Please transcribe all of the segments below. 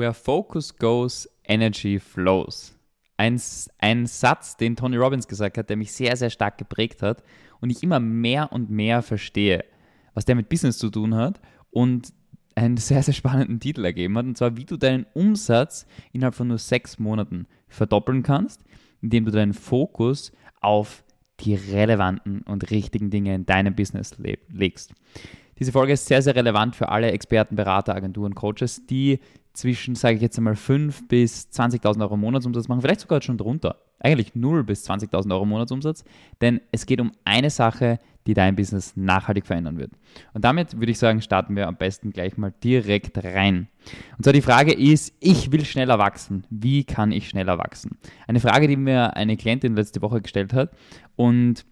Where focus goes, energy flows. Ein, ein Satz, den Tony Robbins gesagt hat, der mich sehr, sehr stark geprägt hat und ich immer mehr und mehr verstehe, was der mit Business zu tun hat und einen sehr, sehr spannenden Titel ergeben hat, und zwar, wie du deinen Umsatz innerhalb von nur sechs Monaten verdoppeln kannst, indem du deinen Fokus auf die relevanten und richtigen Dinge in deinem Business legst. Diese Folge ist sehr, sehr relevant für alle Experten, Berater, Agenturen, Coaches, die zwischen, sage ich jetzt einmal, 5.000 bis 20.000 Euro Monatsumsatz machen, vielleicht sogar schon drunter. Eigentlich 0 bis 20.000 Euro Monatsumsatz, denn es geht um eine Sache, die dein Business nachhaltig verändern wird. Und damit würde ich sagen, starten wir am besten gleich mal direkt rein. Und zwar die Frage ist, ich will schneller wachsen. Wie kann ich schneller wachsen? Eine Frage, die mir eine Klientin letzte Woche gestellt hat und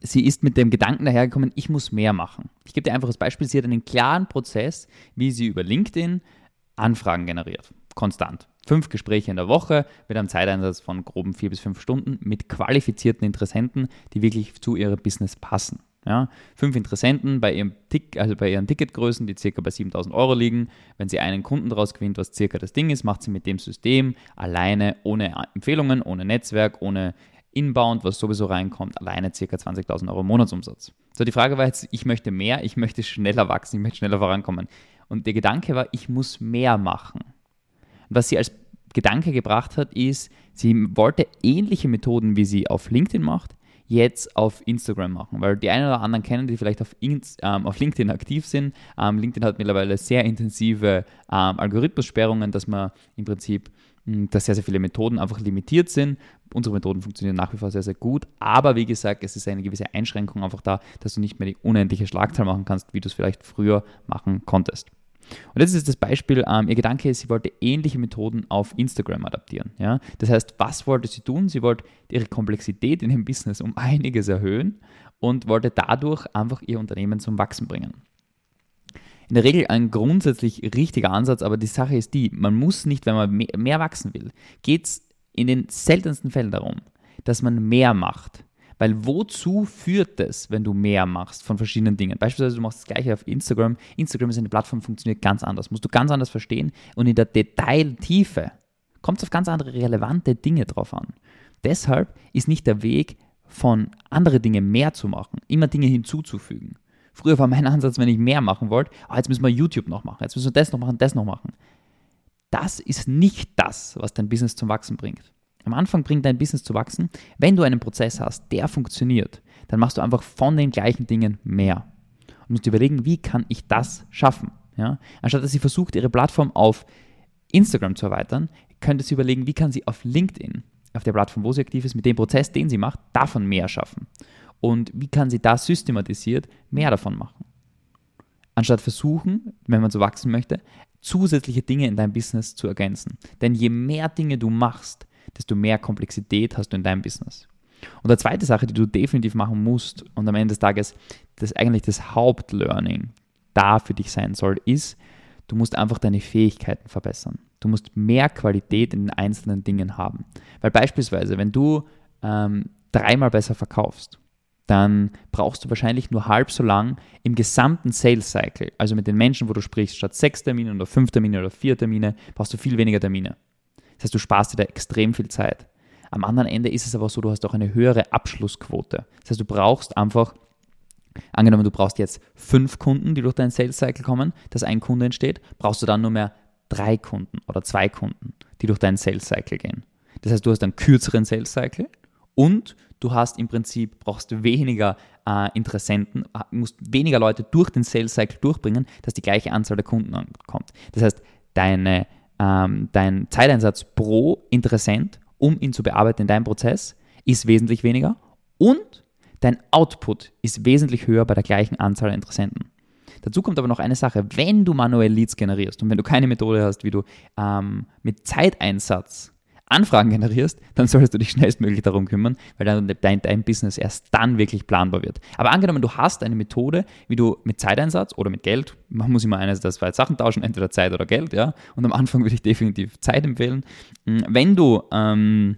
sie ist mit dem Gedanken dahergekommen, ich muss mehr machen. Ich gebe dir einfach das Beispiel, sie hat einen klaren Prozess, wie sie über LinkedIn Anfragen generiert. Konstant. Fünf Gespräche in der Woche mit einem Zeiteinsatz von groben vier bis fünf Stunden mit qualifizierten Interessenten, die wirklich zu ihrem Business passen. Ja, fünf Interessenten bei ihrem Tick, also bei ihren Ticketgrößen, die circa bei 7000 Euro liegen. Wenn sie einen Kunden daraus gewinnt, was circa das Ding ist, macht sie mit dem System alleine, ohne Empfehlungen, ohne Netzwerk, ohne Inbound, was sowieso reinkommt, alleine circa 20.000 Euro Monatsumsatz. So, die Frage war jetzt, ich möchte mehr, ich möchte schneller wachsen, ich möchte schneller vorankommen. Und der Gedanke war, ich muss mehr machen. Und was sie als Gedanke gebracht hat, ist, sie wollte ähnliche Methoden, wie sie auf LinkedIn macht, jetzt auf Instagram machen, weil die einen oder anderen kennen, die vielleicht auf, ähm, auf LinkedIn aktiv sind. Ähm, LinkedIn hat mittlerweile sehr intensive ähm, Algorithmussperrungen, dass man im Prinzip dass sehr, sehr viele Methoden einfach limitiert sind. Unsere Methoden funktionieren nach wie vor sehr, sehr gut, aber wie gesagt, es ist eine gewisse Einschränkung einfach da, dass du nicht mehr die unendliche Schlagzahl machen kannst, wie du es vielleicht früher machen konntest. Und jetzt ist das Beispiel, ähm, ihr Gedanke ist, sie wollte ähnliche Methoden auf Instagram adaptieren. Ja? Das heißt, was wollte sie tun? Sie wollte ihre Komplexität in ihrem Business um einiges erhöhen und wollte dadurch einfach ihr Unternehmen zum Wachsen bringen. In der Regel ein grundsätzlich richtiger Ansatz, aber die Sache ist die, man muss nicht, wenn man mehr wachsen will, geht es in den seltensten Fällen darum, dass man mehr macht. Weil wozu führt es, wenn du mehr machst von verschiedenen Dingen? Beispielsweise, du machst das gleiche auf Instagram. Instagram ist eine Plattform, funktioniert ganz anders. Musst du ganz anders verstehen. Und in der Detailtiefe kommt es auf ganz andere relevante Dinge drauf an. Deshalb ist nicht der Weg, von andere Dinge mehr zu machen, immer Dinge hinzuzufügen. Früher war mein Ansatz, wenn ich mehr machen wollte, oh, jetzt müssen wir YouTube noch machen, jetzt müssen wir das noch machen, das noch machen. Das ist nicht das, was dein Business zum Wachsen bringt. Am Anfang bringt dein Business zu wachsen. Wenn du einen Prozess hast, der funktioniert, dann machst du einfach von den gleichen Dingen mehr. Und musst überlegen, wie kann ich das schaffen? Ja? Anstatt dass sie versucht, ihre Plattform auf Instagram zu erweitern, könnte sie überlegen, wie kann sie auf LinkedIn, auf der Plattform, wo sie aktiv ist, mit dem Prozess, den sie macht, davon mehr schaffen. Und wie kann sie da systematisiert mehr davon machen? Anstatt versuchen, wenn man so wachsen möchte, zusätzliche Dinge in deinem Business zu ergänzen. Denn je mehr Dinge du machst, desto mehr Komplexität hast du in deinem Business. Und eine zweite Sache, die du definitiv machen musst und am Ende des Tages das eigentlich das Hauptlearning da für dich sein soll, ist, du musst einfach deine Fähigkeiten verbessern. Du musst mehr Qualität in den einzelnen Dingen haben. Weil beispielsweise, wenn du ähm, dreimal besser verkaufst, dann brauchst du wahrscheinlich nur halb so lang im gesamten Sales Cycle, also mit den Menschen, wo du sprichst, statt sechs Termine oder fünf Termine oder vier Termine, brauchst du viel weniger Termine. Das heißt, du sparst dir da extrem viel Zeit. Am anderen Ende ist es aber so, du hast auch eine höhere Abschlussquote. Das heißt, du brauchst einfach, angenommen, du brauchst jetzt fünf Kunden, die durch deinen Sales Cycle kommen, dass ein Kunde entsteht, brauchst du dann nur mehr drei Kunden oder zwei Kunden, die durch deinen Sales Cycle gehen. Das heißt, du hast einen kürzeren Sales Cycle und du hast im Prinzip, brauchst weniger äh, Interessenten, musst weniger Leute durch den Sales Cycle durchbringen, dass die gleiche Anzahl der Kunden ankommt. Das heißt, deine ähm, dein Zeiteinsatz pro Interessent, um ihn zu bearbeiten in deinem Prozess, ist wesentlich weniger und dein Output ist wesentlich höher bei der gleichen Anzahl an Interessenten. Dazu kommt aber noch eine Sache, wenn du manuell Leads generierst und wenn du keine Methode hast, wie du ähm, mit Zeiteinsatz Anfragen generierst, dann solltest du dich schnellstmöglich darum kümmern, weil dann dein, dein Business erst dann wirklich planbar wird. Aber angenommen, du hast eine Methode, wie du mit Zeiteinsatz oder mit Geld, man muss immer eines der zwei Sachen tauschen, entweder Zeit oder Geld, ja, und am Anfang würde ich definitiv Zeit empfehlen. Hm, wenn du, ähm,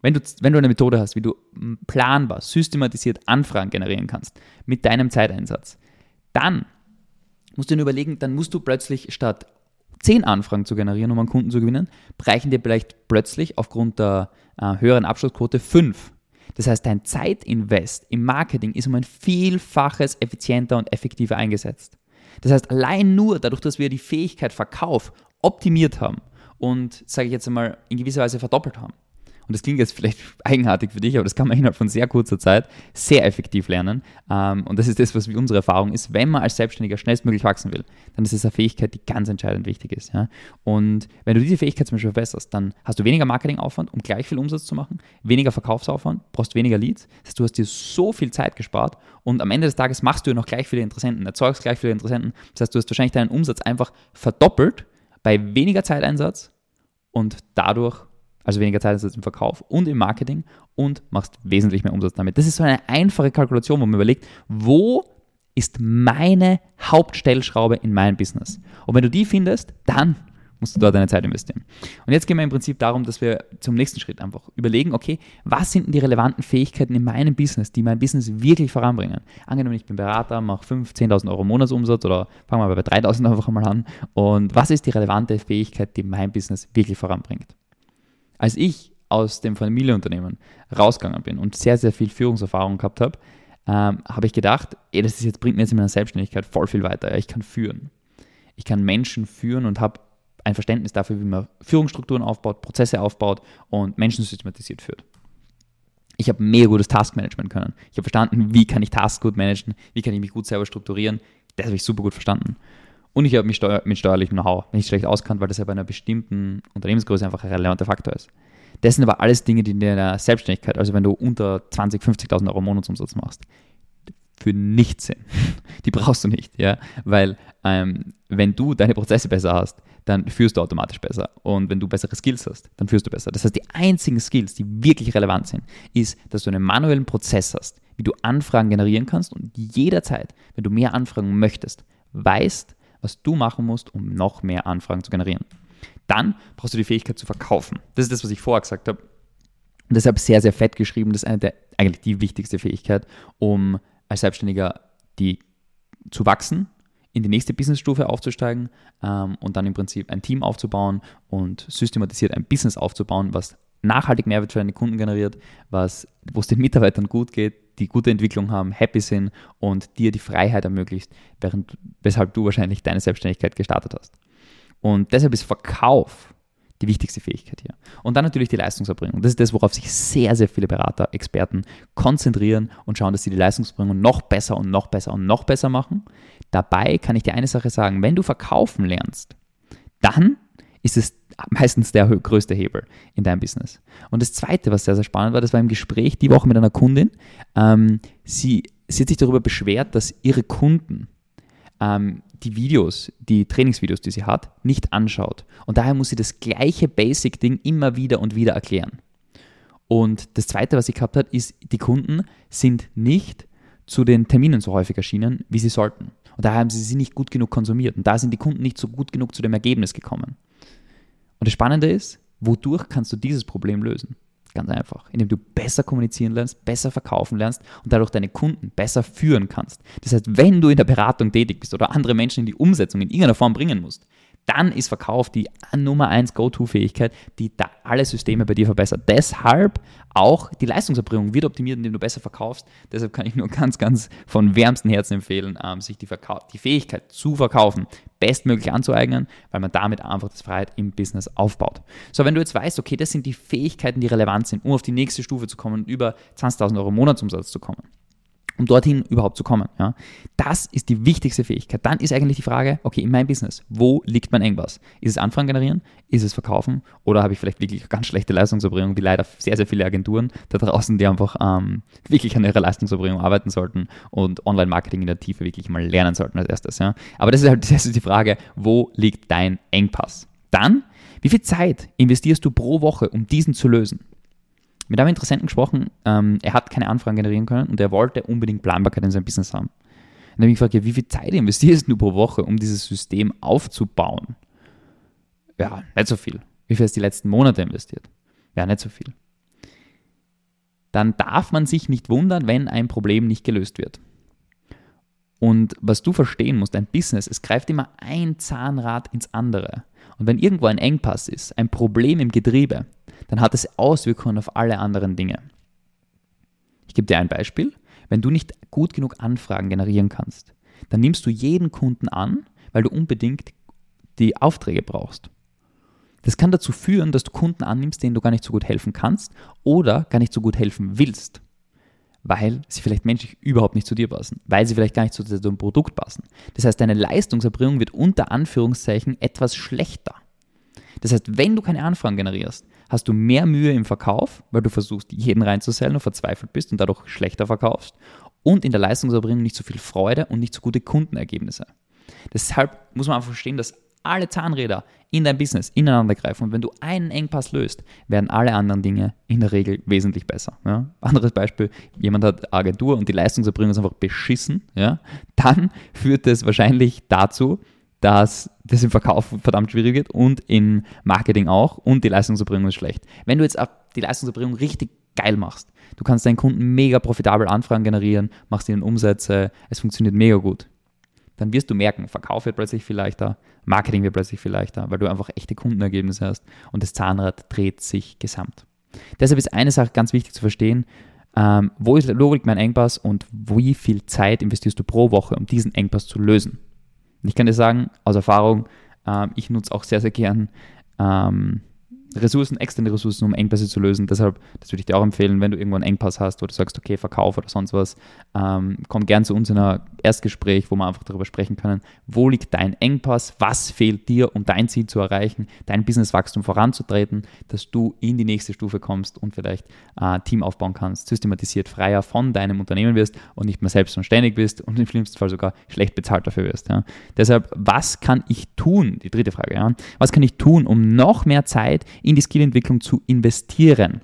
wenn du, wenn du eine Methode hast, wie du hm, planbar, systematisiert Anfragen generieren kannst mit deinem Zeiteinsatz, dann musst du dir überlegen, dann musst du plötzlich statt zehn Anfragen zu generieren, um einen Kunden zu gewinnen, reichen dir vielleicht plötzlich aufgrund der äh, höheren Abschlussquote fünf. Das heißt, dein Zeitinvest im Marketing ist um ein Vielfaches effizienter und effektiver eingesetzt. Das heißt, allein nur dadurch, dass wir die Fähigkeit Verkauf optimiert haben und, sage ich jetzt einmal, in gewisser Weise verdoppelt haben, und das klingt jetzt vielleicht eigenartig für dich, aber das kann man innerhalb von sehr kurzer Zeit sehr effektiv lernen. Ähm, und das ist das, was unsere Erfahrung ist. Wenn man als Selbstständiger schnellstmöglich wachsen will, dann ist es eine Fähigkeit, die ganz entscheidend wichtig ist. Und wenn du diese Fähigkeit zum Beispiel verbesserst, dann hast du weniger Marketingaufwand, um gleich viel Umsatz zu machen, weniger Verkaufsaufwand, brauchst weniger Leads. Das heißt, du hast dir so viel Zeit gespart und am Ende des Tages machst du noch gleich viele Interessenten, erzeugst gleich viele Interessenten. Das heißt, du hast wahrscheinlich deinen Umsatz einfach verdoppelt bei weniger Zeiteinsatz und dadurch also weniger Zeit im Verkauf und im Marketing und machst wesentlich mehr Umsatz damit. Das ist so eine einfache Kalkulation, wo man überlegt, wo ist meine Hauptstellschraube in meinem Business? Und wenn du die findest, dann musst du dort deine Zeit investieren. Und jetzt gehen wir im Prinzip darum, dass wir zum nächsten Schritt einfach überlegen, okay, was sind denn die relevanten Fähigkeiten in meinem Business, die mein Business wirklich voranbringen? Angenommen, ich bin Berater, mache 5.000, 10.000 Euro Monatsumsatz oder fangen wir bei 3.000 einfach mal an. Und was ist die relevante Fähigkeit, die mein Business wirklich voranbringt? Als ich aus dem Familienunternehmen rausgegangen bin und sehr, sehr viel Führungserfahrung gehabt habe, ähm, habe ich gedacht, ey, das ist jetzt, bringt mir jetzt in meiner Selbstständigkeit voll viel weiter. Ich kann führen. Ich kann Menschen führen und habe ein Verständnis dafür, wie man Führungsstrukturen aufbaut, Prozesse aufbaut und Menschen systematisiert führt. Ich habe mega gutes Taskmanagement können. Ich habe verstanden, wie kann ich Tasks gut managen, wie kann ich mich gut selber strukturieren. Das habe ich super gut verstanden. Und ich habe mich steuer mit steuerlichem Know-how nicht schlecht auskannt, weil das ja bei einer bestimmten Unternehmensgröße einfach ein relevanter Faktor ist. Das sind aber alles Dinge, die in der Selbstständigkeit, also wenn du unter 20.000, 50.000 Euro Monatsumsatz machst, für nichts sind. Die brauchst du nicht, ja, weil ähm, wenn du deine Prozesse besser hast, dann führst du automatisch besser. Und wenn du bessere Skills hast, dann führst du besser. Das heißt, die einzigen Skills, die wirklich relevant sind, ist, dass du einen manuellen Prozess hast, wie du Anfragen generieren kannst und jederzeit, wenn du mehr Anfragen möchtest, weißt, was du machen musst, um noch mehr Anfragen zu generieren. Dann brauchst du die Fähigkeit zu verkaufen. Das ist das, was ich vorher gesagt habe. Und deshalb sehr, sehr fett geschrieben. Das ist eine der, eigentlich die wichtigste Fähigkeit, um als Selbstständiger die, zu wachsen, in die nächste Businessstufe aufzusteigen ähm, und dann im Prinzip ein Team aufzubauen und systematisiert ein Business aufzubauen, was nachhaltig Mehrwert für deine Kunden generiert, was, wo es den Mitarbeitern gut geht, die gute Entwicklung haben, happy sind und dir die Freiheit ermöglicht, während, weshalb du wahrscheinlich deine Selbstständigkeit gestartet hast. Und deshalb ist Verkauf die wichtigste Fähigkeit hier. Und dann natürlich die Leistungserbringung. Das ist das, worauf sich sehr, sehr viele Berater, Experten konzentrieren und schauen, dass sie die Leistungserbringung noch besser und noch besser und noch besser machen. Dabei kann ich dir eine Sache sagen, wenn du verkaufen lernst, dann ist es meistens der größte Hebel in deinem Business. Und das Zweite, was sehr, sehr spannend war, das war im Gespräch die Woche mit einer Kundin. Ähm, sie, sie hat sich darüber beschwert, dass ihre Kunden ähm, die Videos, die Trainingsvideos, die sie hat, nicht anschaut. Und daher muss sie das gleiche Basic-Ding immer wieder und wieder erklären. Und das Zweite, was sie gehabt hat, ist, die Kunden sind nicht zu den Terminen so häufig erschienen, wie sie sollten. Und daher haben sie sie nicht gut genug konsumiert. Und da sind die Kunden nicht so gut genug zu dem Ergebnis gekommen. Und das Spannende ist, wodurch kannst du dieses Problem lösen? Ganz einfach, indem du besser kommunizieren lernst, besser verkaufen lernst und dadurch deine Kunden besser führen kannst. Das heißt, wenn du in der Beratung tätig bist oder andere Menschen in die Umsetzung in irgendeiner Form bringen musst, dann ist Verkauf die Nummer 1 Go-To-Fähigkeit, die da alle Systeme bei dir verbessert. Deshalb auch die Leistungserbringung wird optimiert, indem du besser verkaufst. Deshalb kann ich nur ganz, ganz von wärmstem Herzen empfehlen, ähm, sich die, Verkau die Fähigkeit zu verkaufen bestmöglich anzueignen, weil man damit einfach das Freiheit im Business aufbaut. So, wenn du jetzt weißt, okay, das sind die Fähigkeiten, die relevant sind, um auf die nächste Stufe zu kommen und über 20.000 Euro Monatsumsatz zu kommen, um dorthin überhaupt zu kommen. Ja. Das ist die wichtigste Fähigkeit. Dann ist eigentlich die Frage, okay, in meinem Business, wo liegt mein Engpass? Ist es Anfragen generieren? Ist es Verkaufen? Oder habe ich vielleicht wirklich ganz schlechte Leistungserbringung, wie leider sehr, sehr viele Agenturen da draußen, die einfach ähm, wirklich an ihrer Leistungserbringung arbeiten sollten und Online-Marketing in der Tiefe wirklich mal lernen sollten als erstes. Ja. Aber das ist halt das ist die Frage, wo liegt dein Engpass? Dann, wie viel Zeit investierst du pro Woche, um diesen zu lösen? Mit einem Interessenten gesprochen, ähm, er hat keine Anfragen generieren können und er wollte unbedingt Planbarkeit in seinem Business haben. Und dann habe ich gefragt, ja, wie viel Zeit investierst du pro Woche, um dieses System aufzubauen? Ja, nicht so viel. Wie viel hast du die letzten Monate investiert? Ja, nicht so viel. Dann darf man sich nicht wundern, wenn ein Problem nicht gelöst wird. Und was du verstehen musst, dein Business, es greift immer ein Zahnrad ins andere. Und wenn irgendwo ein Engpass ist, ein Problem im Getriebe, dann hat es Auswirkungen auf alle anderen Dinge. Ich gebe dir ein Beispiel. Wenn du nicht gut genug Anfragen generieren kannst, dann nimmst du jeden Kunden an, weil du unbedingt die Aufträge brauchst. Das kann dazu führen, dass du Kunden annimmst, denen du gar nicht so gut helfen kannst oder gar nicht so gut helfen willst, weil sie vielleicht menschlich überhaupt nicht zu dir passen, weil sie vielleicht gar nicht zu deinem Produkt passen. Das heißt, deine Leistungserbringung wird unter Anführungszeichen etwas schlechter. Das heißt, wenn du keine Anfragen generierst, hast du mehr Mühe im Verkauf, weil du versuchst, jeden reinzusellen und verzweifelt bist und dadurch schlechter verkaufst und in der Leistungserbringung nicht so viel Freude und nicht so gute Kundenergebnisse. Deshalb muss man einfach verstehen, dass alle Zahnräder in dein Business ineinander greifen und wenn du einen Engpass löst, werden alle anderen Dinge in der Regel wesentlich besser. Ja? Anderes Beispiel, jemand hat Agentur und die Leistungserbringung ist einfach beschissen, ja? dann führt das wahrscheinlich dazu, dass das im Verkauf verdammt schwierig wird und im Marketing auch und die Leistungserbringung ist schlecht. Wenn du jetzt die Leistungserbringung richtig geil machst, du kannst deinen Kunden mega profitabel Anfragen generieren, machst ihnen Umsätze, es funktioniert mega gut dann wirst du merken, Verkauf wird plötzlich viel leichter, Marketing wird plötzlich viel leichter, weil du einfach echte Kundenergebnisse hast und das Zahnrad dreht sich gesamt. Deshalb ist eine Sache ganz wichtig zu verstehen, ähm, wo ist Logik mein Engpass und wie viel Zeit investierst du pro Woche, um diesen Engpass zu lösen. Ich kann dir sagen, aus Erfahrung, ähm, ich nutze auch sehr, sehr gern ähm, Ressourcen, externe Ressourcen, um Engpässe zu lösen. Deshalb, das würde ich dir auch empfehlen, wenn du irgendwo einen Engpass hast, wo du sagst, okay, Verkauf oder sonst was, ähm, komm gern zu uns in ein Erstgespräch, wo wir einfach darüber sprechen können, wo liegt dein Engpass, was fehlt dir, um dein Ziel zu erreichen, dein Businesswachstum voranzutreten, dass du in die nächste Stufe kommst und vielleicht äh, Team aufbauen kannst, systematisiert freier von deinem Unternehmen wirst und nicht mehr selbst und ständig bist und im schlimmsten Fall sogar schlecht bezahlt dafür wirst. Ja. Deshalb, was kann ich tun? Die dritte Frage, ja. Was kann ich tun, um noch mehr Zeit in die Skillentwicklung zu investieren.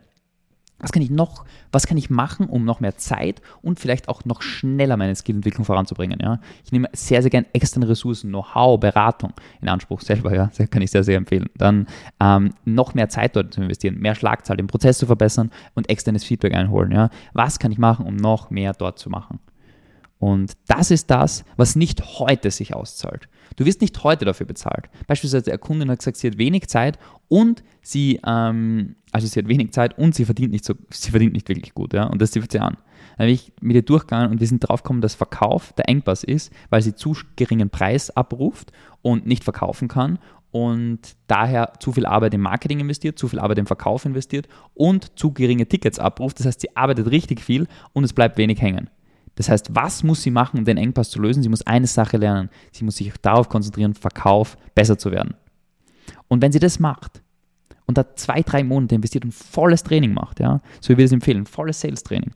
Was kann ich noch, was kann ich machen, um noch mehr Zeit und vielleicht auch noch schneller meine Skillentwicklung voranzubringen? Ja? Ich nehme sehr, sehr gerne externe Ressourcen, Know-how, Beratung in Anspruch selber, ja, das kann ich sehr, sehr empfehlen. Dann ähm, noch mehr Zeit dort zu investieren, mehr Schlagzahl, den Prozess zu verbessern und externes Feedback einholen. Ja? Was kann ich machen, um noch mehr dort zu machen? Und das ist das, was nicht heute sich auszahlt. Du wirst nicht heute dafür bezahlt. Beispielsweise der Kundin hat gesagt, sie hat wenig Zeit und sie, ähm, also sie hat wenig Zeit und sie verdient nicht so, sie verdient nicht wirklich gut, ja, und das trifft sie an. Dann bin ich mit ihr durchgegangen und wir sind drauf gekommen, dass Verkauf der Engpass ist, weil sie zu geringen Preis abruft und nicht verkaufen kann und daher zu viel Arbeit im Marketing investiert, zu viel Arbeit im Verkauf investiert und zu geringe Tickets abruft. Das heißt, sie arbeitet richtig viel und es bleibt wenig hängen. Das heißt, was muss sie machen, um den Engpass zu lösen? Sie muss eine Sache lernen. Sie muss sich darauf konzentrieren, Verkauf besser zu werden. Und wenn sie das macht und da zwei, drei Monate investiert und volles Training macht, ja, so wie wir es empfehlen, volles Sales-Training,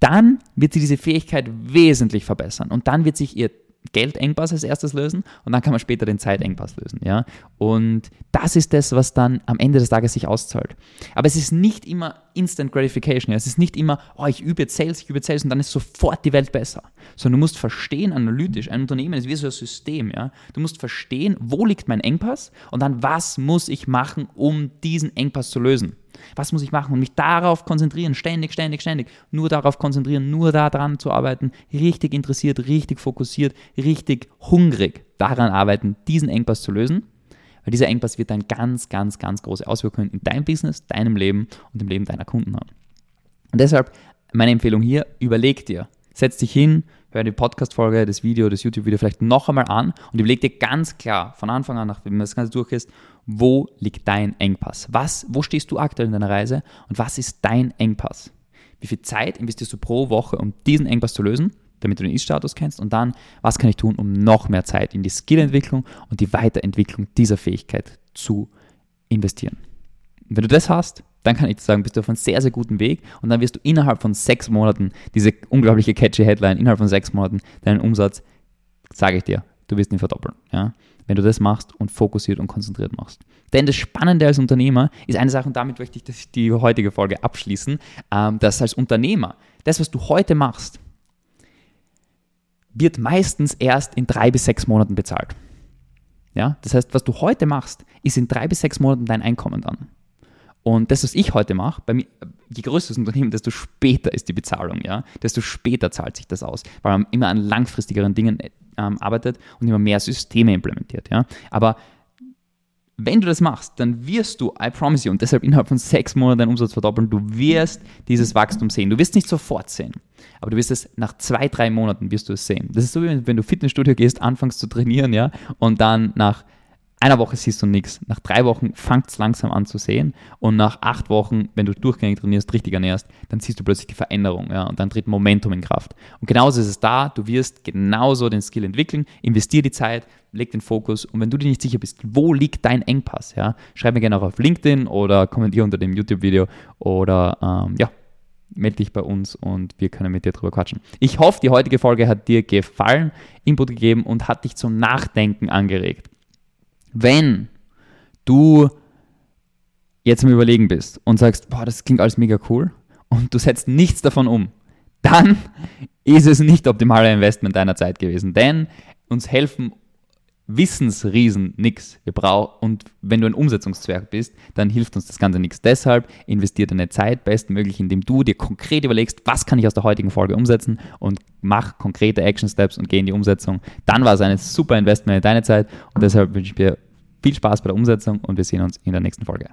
dann wird sie diese Fähigkeit wesentlich verbessern und dann wird sich ihr Geldengpass als erstes lösen und dann kann man später den Zeitengpass lösen. Ja? Und das ist das, was dann am Ende des Tages sich auszahlt. Aber es ist nicht immer Instant Gratification. Ja? Es ist nicht immer, oh, ich übe jetzt Sales, ich übe jetzt Sales und dann ist sofort die Welt besser. Sondern du musst verstehen, analytisch, ein Unternehmen ist wie so ein System. Ja? Du musst verstehen, wo liegt mein Engpass und dann, was muss ich machen, um diesen Engpass zu lösen. Was muss ich machen und mich darauf konzentrieren, ständig, ständig, ständig, nur darauf konzentrieren, nur daran zu arbeiten, richtig interessiert, richtig fokussiert, richtig hungrig daran arbeiten, diesen Engpass zu lösen. Weil dieser Engpass wird dann ganz, ganz, ganz große Auswirkungen in deinem Business, deinem Leben und im Leben deiner Kunden haben. Und deshalb meine Empfehlung hier, überleg dir, setz dich hin, hör die Podcast-Folge, das Video, das YouTube-Video vielleicht noch einmal an und überleg dir ganz klar von Anfang an, nachdem das Ganze durch ist, wo liegt dein Engpass? Was, wo stehst du aktuell in deiner Reise und was ist dein Engpass? Wie viel Zeit investierst du pro Woche, um diesen Engpass zu lösen, damit du den Ist-Status kennst? Und dann, was kann ich tun, um noch mehr Zeit in die Skillentwicklung und die Weiterentwicklung dieser Fähigkeit zu investieren? Wenn du das hast, dann kann ich dir sagen, bist du auf einem sehr, sehr guten Weg und dann wirst du innerhalb von sechs Monaten, diese unglaubliche catchy Headline, innerhalb von sechs Monaten deinen Umsatz, sage ich dir, du wirst ihn verdoppeln. Ja? wenn du das machst und fokussiert und konzentriert machst. Denn das Spannende als Unternehmer ist eine Sache, und damit möchte ich die heutige Folge abschließen, ähm, dass als Unternehmer, das, was du heute machst, wird meistens erst in drei bis sechs Monaten bezahlt. Ja? Das heißt, was du heute machst, ist in drei bis sechs Monaten dein Einkommen dann. Und das, was ich heute mache, mir, je größer das Unternehmen, desto später ist die Bezahlung, ja, desto später zahlt sich das aus, weil man immer an langfristigeren Dingen ähm, arbeitet und immer mehr Systeme implementiert, ja. Aber wenn du das machst, dann wirst du, I promise you, und deshalb innerhalb von sechs Monaten deinen Umsatz verdoppeln, du wirst dieses Wachstum sehen. Du wirst nicht sofort sehen, aber du wirst es nach zwei, drei Monaten wirst du es sehen. Das ist so, wie wenn du Fitnessstudio gehst, anfängst zu trainieren, ja, und dann nach einer Woche siehst du nichts. Nach drei Wochen fängt es langsam an zu sehen. Und nach acht Wochen, wenn du durchgängig trainierst, richtig ernährst, dann siehst du plötzlich die Veränderung. Ja, und dann tritt Momentum in Kraft. Und genauso ist es da. Du wirst genauso den Skill entwickeln. Investier die Zeit, leg den Fokus. Und wenn du dir nicht sicher bist, wo liegt dein Engpass, ja, schreib mir gerne auch auf LinkedIn oder kommentiere unter dem YouTube-Video oder ähm, ja, melde dich bei uns und wir können mit dir drüber quatschen. Ich hoffe, die heutige Folge hat dir gefallen, Input gegeben und hat dich zum Nachdenken angeregt. Wenn du jetzt im Überlegen bist und sagst, boah, das klingt alles mega cool und du setzt nichts davon um, dann ist es nicht optimale Investment deiner Zeit gewesen. Denn uns helfen Wissensriesen nichts. Wir brauchen, und wenn du ein Umsetzungszwerg bist, dann hilft uns das Ganze nichts. Deshalb investiere deine Zeit bestmöglich, indem du dir konkret überlegst, was kann ich aus der heutigen Folge umsetzen und mach konkrete Action Steps und geh in die Umsetzung. Dann war es ein super Investment in deine Zeit und deshalb wünsche ich dir viel Spaß bei der Umsetzung und wir sehen uns in der nächsten Folge.